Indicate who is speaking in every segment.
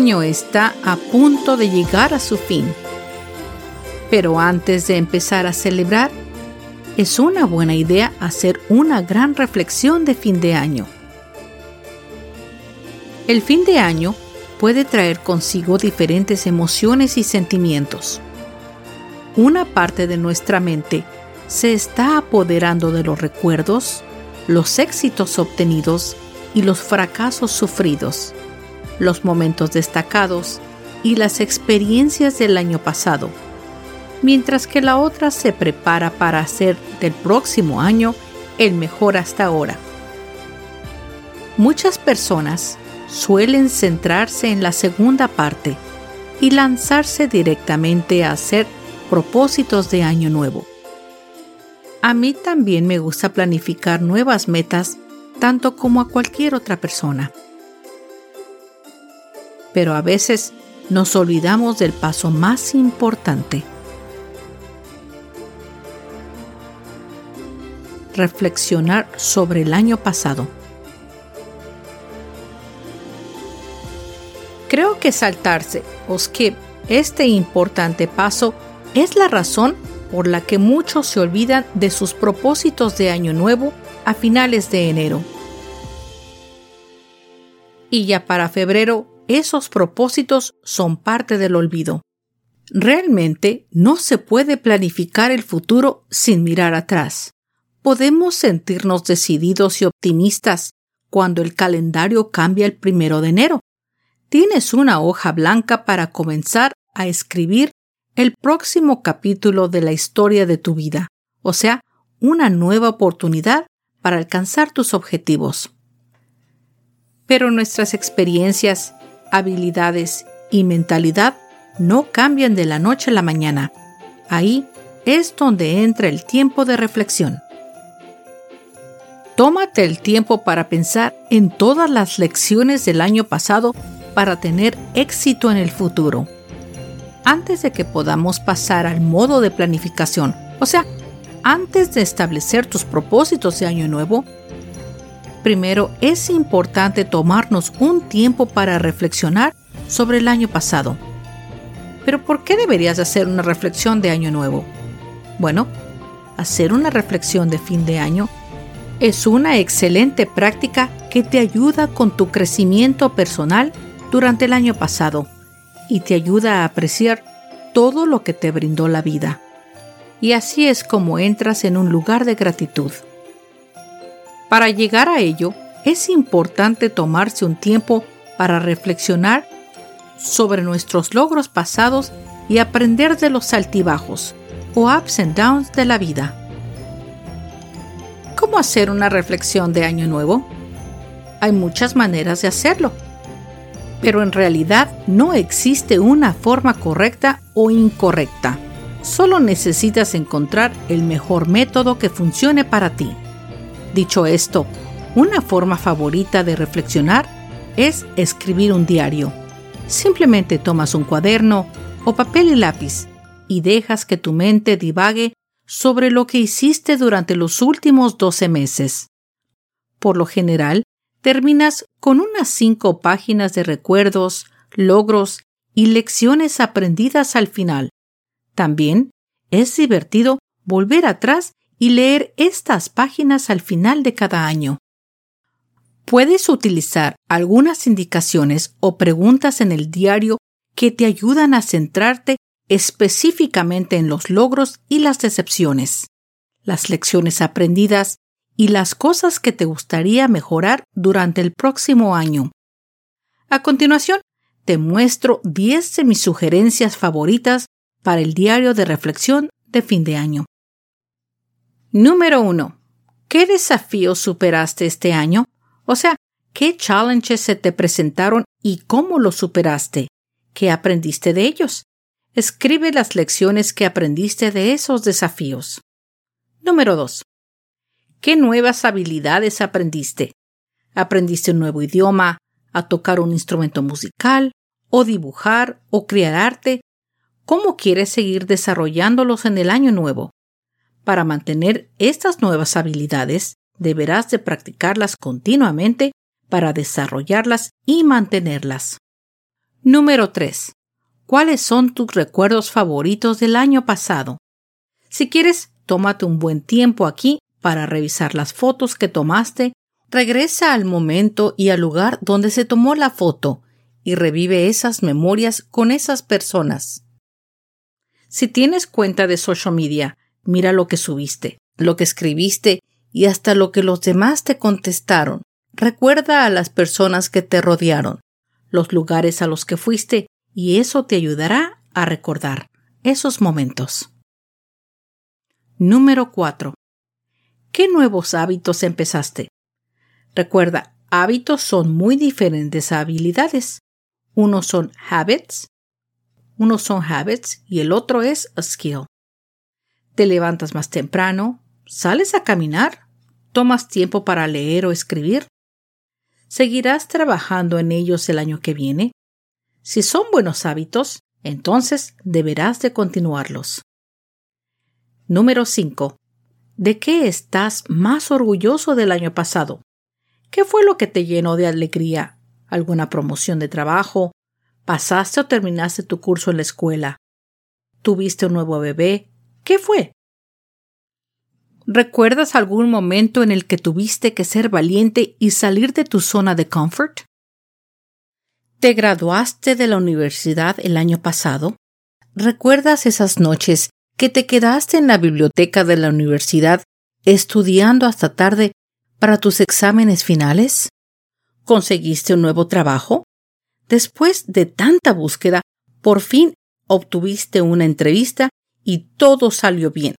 Speaker 1: Año está a punto de llegar a su fin. Pero antes de empezar a celebrar, es una buena idea hacer una gran reflexión de fin de año. El fin de año puede traer consigo diferentes emociones y sentimientos. Una parte de nuestra mente se está apoderando de los recuerdos, los éxitos obtenidos y los fracasos sufridos los momentos destacados y las experiencias del año pasado, mientras que la otra se prepara para hacer del próximo año el mejor hasta ahora. Muchas personas suelen centrarse en la segunda parte y lanzarse directamente a hacer propósitos de año nuevo. A mí también me gusta planificar nuevas metas tanto como a cualquier otra persona pero a veces nos olvidamos del paso más importante. Reflexionar sobre el año pasado. Creo que saltarse o skip este importante paso es la razón por la que muchos se olvidan de sus propósitos de año nuevo a finales de enero. Y ya para febrero esos propósitos son parte del olvido. Realmente no se puede planificar el futuro sin mirar atrás. Podemos sentirnos decididos y optimistas cuando el calendario cambia el primero de enero. Tienes una hoja blanca para comenzar a escribir el próximo capítulo de la historia de tu vida, o sea, una nueva oportunidad para alcanzar tus objetivos. Pero nuestras experiencias habilidades y mentalidad no cambian de la noche a la mañana. Ahí es donde entra el tiempo de reflexión. Tómate el tiempo para pensar en todas las lecciones del año pasado para tener éxito en el futuro. Antes de que podamos pasar al modo de planificación, o sea, antes de establecer tus propósitos de año nuevo, Primero, es importante tomarnos un tiempo para reflexionar sobre el año pasado. Pero ¿por qué deberías hacer una reflexión de año nuevo? Bueno, hacer una reflexión de fin de año es una excelente práctica que te ayuda con tu crecimiento personal durante el año pasado y te ayuda a apreciar todo lo que te brindó la vida. Y así es como entras en un lugar de gratitud. Para llegar a ello, es importante tomarse un tiempo para reflexionar sobre nuestros logros pasados y aprender de los altibajos o ups and downs de la vida. ¿Cómo hacer una reflexión de año nuevo? Hay muchas maneras de hacerlo, pero en realidad no existe una forma correcta o incorrecta. Solo necesitas encontrar el mejor método que funcione para ti. Dicho esto, una forma favorita de reflexionar es escribir un diario. Simplemente tomas un cuaderno o papel y lápiz y dejas que tu mente divague sobre lo que hiciste durante los últimos 12 meses. Por lo general, terminas con unas cinco páginas de recuerdos, logros y lecciones aprendidas al final. También es divertido volver atrás y leer estas páginas al final de cada año. Puedes utilizar algunas indicaciones o preguntas en el diario que te ayudan a centrarte específicamente en los logros y las decepciones, las lecciones aprendidas y las cosas que te gustaría mejorar durante el próximo año. A continuación, te muestro 10 de mis sugerencias favoritas para el diario de reflexión de fin de año. Número 1. ¿Qué desafíos superaste este año? O sea, ¿qué challenges se te presentaron y cómo los superaste? ¿Qué aprendiste de ellos? Escribe las lecciones que aprendiste de esos desafíos. Número 2. ¿Qué nuevas habilidades aprendiste? ¿Aprendiste un nuevo idioma, a tocar un instrumento musical, o dibujar, o crear arte? ¿Cómo quieres seguir desarrollándolos en el año nuevo? Para mantener estas nuevas habilidades, deberás de practicarlas continuamente para desarrollarlas y mantenerlas. Número 3. ¿Cuáles son tus recuerdos favoritos del año pasado? Si quieres, tómate un buen tiempo aquí para revisar las fotos que tomaste, regresa al momento y al lugar donde se tomó la foto y revive esas memorias con esas personas. Si tienes cuenta de social media, mira lo que subiste, lo que escribiste y hasta lo que los demás te contestaron. Recuerda a las personas que te rodearon, los lugares a los que fuiste y eso te ayudará a recordar esos momentos. Número 4. ¿Qué nuevos hábitos empezaste? Recuerda, hábitos son muy diferentes a habilidades. Unos son habits, unos son habits y el otro es skill. Te levantas más temprano, sales a caminar, tomas tiempo para leer o escribir. ¿Seguirás trabajando en ellos el año que viene? Si son buenos hábitos, entonces deberás de continuarlos. Número 5. ¿De qué estás más orgulloso del año pasado? ¿Qué fue lo que te llenó de alegría? ¿Alguna promoción de trabajo? ¿Pasaste o terminaste tu curso en la escuela? ¿Tuviste un nuevo bebé? ¿Qué fue? ¿Recuerdas algún momento en el que tuviste que ser valiente y salir de tu zona de confort? ¿Te graduaste de la universidad el año pasado? ¿Recuerdas esas noches que te quedaste en la biblioteca de la universidad estudiando hasta tarde para tus exámenes finales? ¿Conseguiste un nuevo trabajo? Después de tanta búsqueda, por fin obtuviste una entrevista y todo salió bien.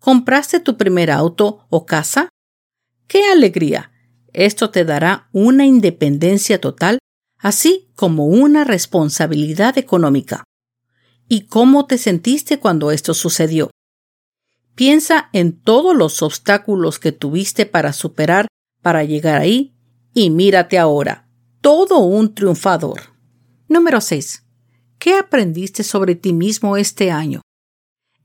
Speaker 1: ¿Compraste tu primer auto o casa? ¡Qué alegría! Esto te dará una independencia total así como una responsabilidad económica. ¿Y cómo te sentiste cuando esto sucedió? Piensa en todos los obstáculos que tuviste para superar para llegar ahí y mírate ahora, todo un triunfador. Número 6. ¿Qué aprendiste sobre ti mismo este año?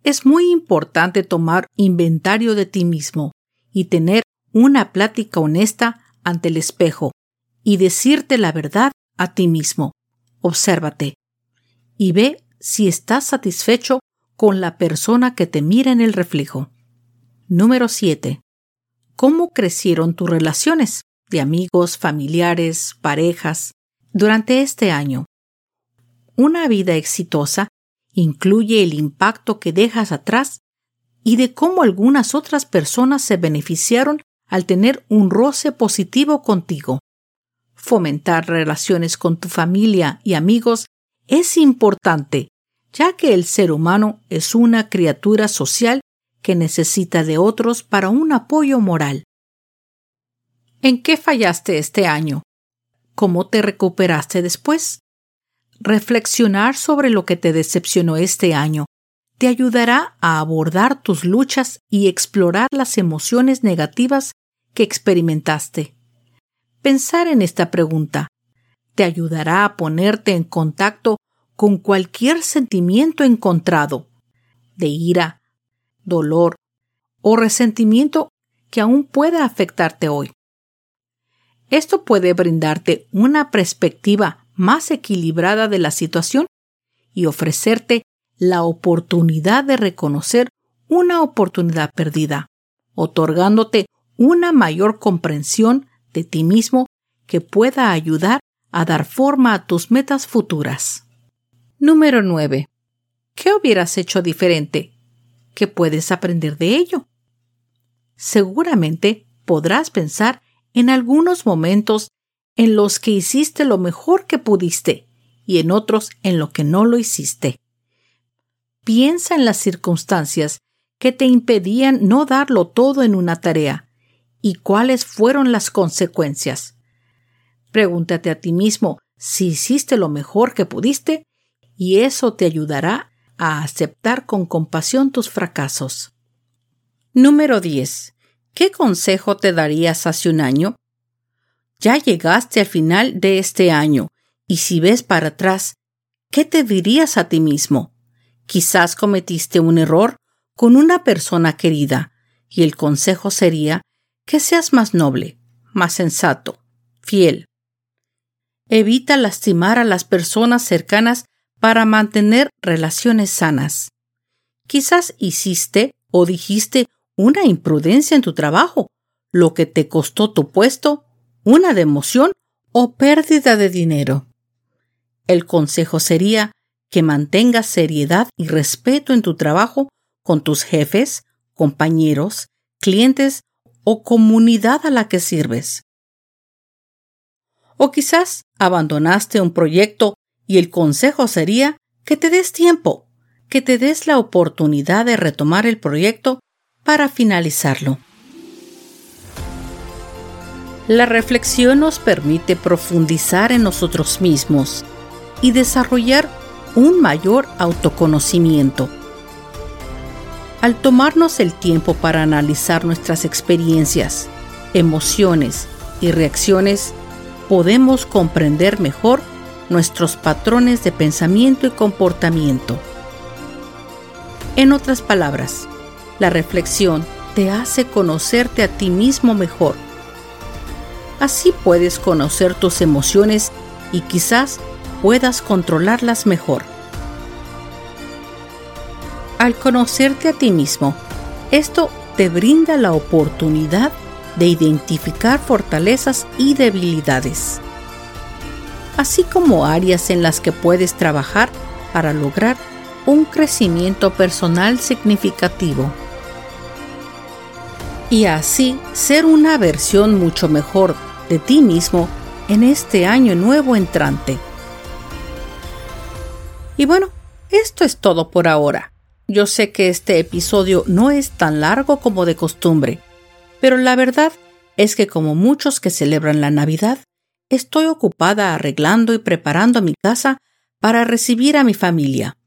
Speaker 1: Es muy importante tomar inventario de ti mismo y tener una plática honesta ante el espejo y decirte la verdad a ti mismo. Obsérvate y ve si estás satisfecho con la persona que te mira en el reflejo. Número 7. ¿Cómo crecieron tus relaciones de amigos, familiares, parejas durante este año? Una vida exitosa incluye el impacto que dejas atrás y de cómo algunas otras personas se beneficiaron al tener un roce positivo contigo. Fomentar relaciones con tu familia y amigos es importante, ya que el ser humano es una criatura social que necesita de otros para un apoyo moral. ¿En qué fallaste este año? ¿Cómo te recuperaste después? Reflexionar sobre lo que te decepcionó este año te ayudará a abordar tus luchas y explorar las emociones negativas que experimentaste. Pensar en esta pregunta te ayudará a ponerte en contacto con cualquier sentimiento encontrado, de ira, dolor o resentimiento que aún pueda afectarte hoy. Esto puede brindarte una perspectiva más equilibrada de la situación y ofrecerte la oportunidad de reconocer una oportunidad perdida, otorgándote una mayor comprensión de ti mismo que pueda ayudar a dar forma a tus metas futuras. Número 9. ¿Qué hubieras hecho diferente? ¿Qué puedes aprender de ello? Seguramente podrás pensar en algunos momentos en los que hiciste lo mejor que pudiste y en otros en lo que no lo hiciste. Piensa en las circunstancias que te impedían no darlo todo en una tarea y cuáles fueron las consecuencias. Pregúntate a ti mismo si hiciste lo mejor que pudiste y eso te ayudará a aceptar con compasión tus fracasos. Número 10. ¿Qué consejo te darías hace un año? Ya llegaste al final de este año y si ves para atrás, ¿qué te dirías a ti mismo? Quizás cometiste un error con una persona querida y el consejo sería que seas más noble, más sensato, fiel. Evita lastimar a las personas cercanas para mantener relaciones sanas. Quizás hiciste o dijiste una imprudencia en tu trabajo, lo que te costó tu puesto, una democión o pérdida de dinero. El consejo sería que mantengas seriedad y respeto en tu trabajo con tus jefes, compañeros, clientes o comunidad a la que sirves. O quizás abandonaste un proyecto y el consejo sería que te des tiempo, que te des la oportunidad de retomar el proyecto para finalizarlo. La reflexión nos permite profundizar en nosotros mismos y desarrollar un mayor autoconocimiento. Al tomarnos el tiempo para analizar nuestras experiencias, emociones y reacciones, podemos comprender mejor nuestros patrones de pensamiento y comportamiento. En otras palabras, la reflexión te hace conocerte a ti mismo mejor. Así puedes conocer tus emociones y quizás puedas controlarlas mejor. Al conocerte a ti mismo, esto te brinda la oportunidad de identificar fortalezas y debilidades así como áreas en las que puedes trabajar para lograr un crecimiento personal significativo. Y así ser una versión mucho mejor de ti mismo en este año nuevo entrante. Y bueno, esto es todo por ahora. Yo sé que este episodio no es tan largo como de costumbre, pero la verdad es que como muchos que celebran la Navidad, Estoy ocupada arreglando y preparando mi casa para recibir a mi familia,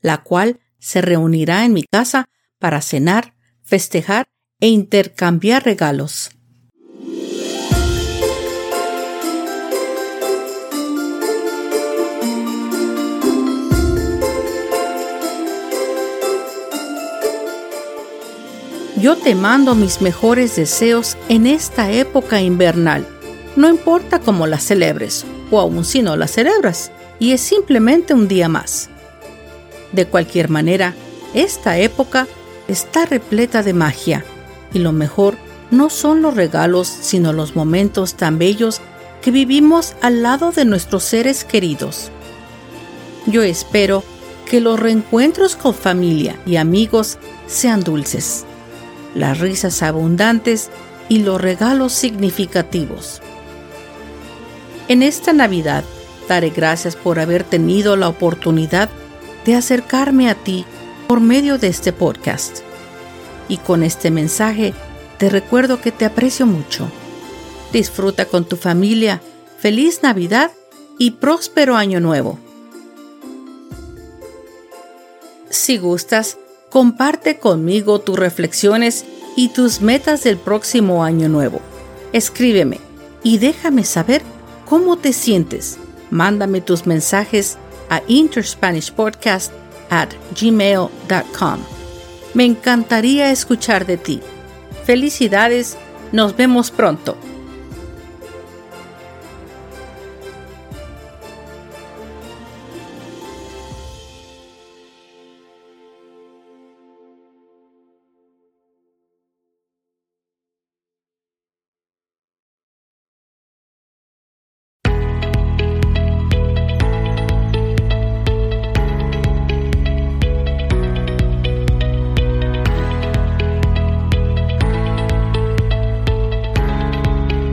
Speaker 1: la cual se reunirá en mi casa para cenar, festejar e intercambiar regalos. Yo te mando mis mejores deseos en esta época invernal no importa cómo la celebres, o aún si no la celebras, y es simplemente un día más. De cualquier manera, esta época está repleta de magia, y lo mejor no son los regalos, sino los momentos tan bellos que vivimos al lado de nuestros seres queridos. Yo espero que los reencuentros con familia y amigos sean dulces, las risas abundantes y los regalos significativos. En esta Navidad daré gracias por haber tenido la oportunidad de acercarme a ti por medio de este podcast. Y con este mensaje te recuerdo que te aprecio mucho. Disfruta con tu familia, feliz Navidad y próspero año nuevo. Si gustas, comparte conmigo tus reflexiones y tus metas del próximo año nuevo. Escríbeme y déjame saber ¿Cómo te sientes? Mándame tus mensajes a interspanishpodcast at gmail.com. Me encantaría escuchar de ti. Felicidades, nos vemos pronto.